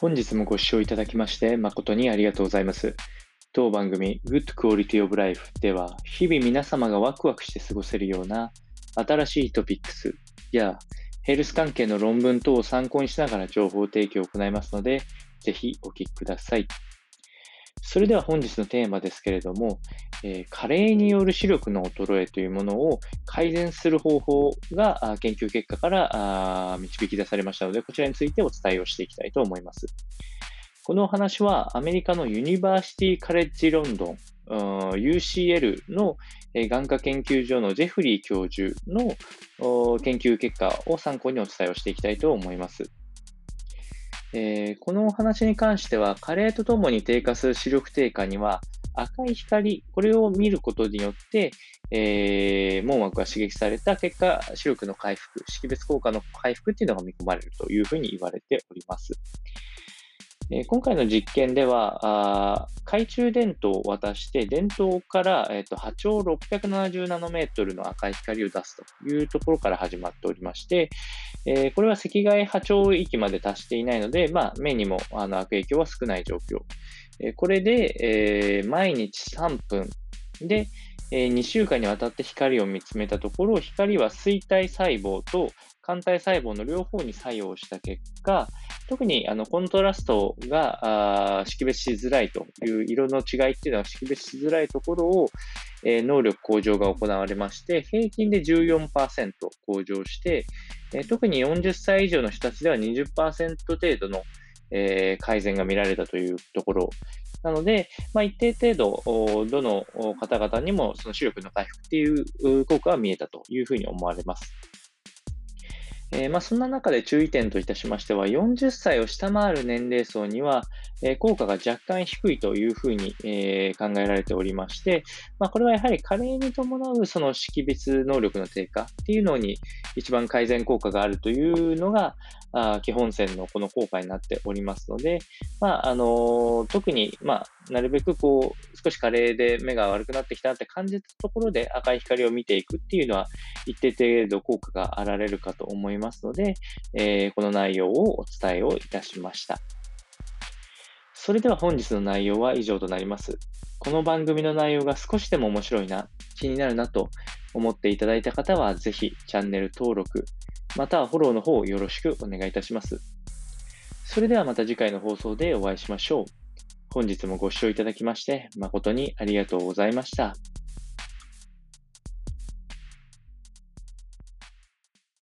本日もご視聴いただきまして誠にありがとうございます。当番組 Good Quality of Life では日々皆様がワクワクして過ごせるような新しいトピックスやヘルス関係の論文等を参考にしながら情報提供を行いますので、ぜひお聞きください。それでは本日のテーマですけれども、え、加齢による視力の衰えというものを改善する方法が研究結果から導き出されましたので、こちらについてお伝えをしていきたいと思います。このお話はアメリカのユニバーシティカレッジロンドン UCL の眼科研究所のジェフリー教授の研究結果を参考にお伝えをしていきたいと思います。えー、このお話に関しては、加齢とともに低下する視力低下には、赤い光、これを見ることによって、えー、網膜が刺激された結果、視力の回復、識別効果の回復っていうのが見込まれるというふうに言われております。えー、今回の実験では、懐中電灯を渡して、電灯から、えーと、波長670ナノメートルの赤い光を出すというところから始まっておりまして、えー、これは赤外波長域まで達していないので、まあ、目にもあの悪影響は少ない状況。えー、これで、えー、毎日3分で、え2週間にわたって光を見つめたところ、光は錐体細胞と肝体細胞の両方に作用した結果、特にあのコントラストがあ識別しづらいという色の違いっていうのは識別しづらいところを、え、能力向上が行われまして、平均で14%向上して、え、特に40歳以上の人たちでは20%程度の、え、改善が見られたというところ。なので、まあ、一定程度、どの方々にもその視力の回復っていう効果は見えたというふうに思われます。えー、まあ、そんな中で注意点といたしましては、40歳を下回る年齢層には、えー、効果が若干低いというふうに、えー、考えられておりまして、まあ、これはやはり加齢に伴うその識別能力の低下っていうのに一番改善効果があるというのが、あ基本線のこの効果になっておりますので、まあ、あの特に、まあ、なるべくこう、少し加齢で目が悪くなってきたって感じたところで赤い光を見ていくっていうのは、一定程度効果があられるかと思いますので、えー、この内容をお伝えをいたしました。それでは本日の内容は以上となります。この番組の内容が少しでも面白いな、気になるなと思っていただいた方は、ぜひチャンネル登録、またはフォローの方よろしくお願いいたします。それではまた次回の放送でお会いしましょう。本日もご視聴いただきまして誠にありがとうございました。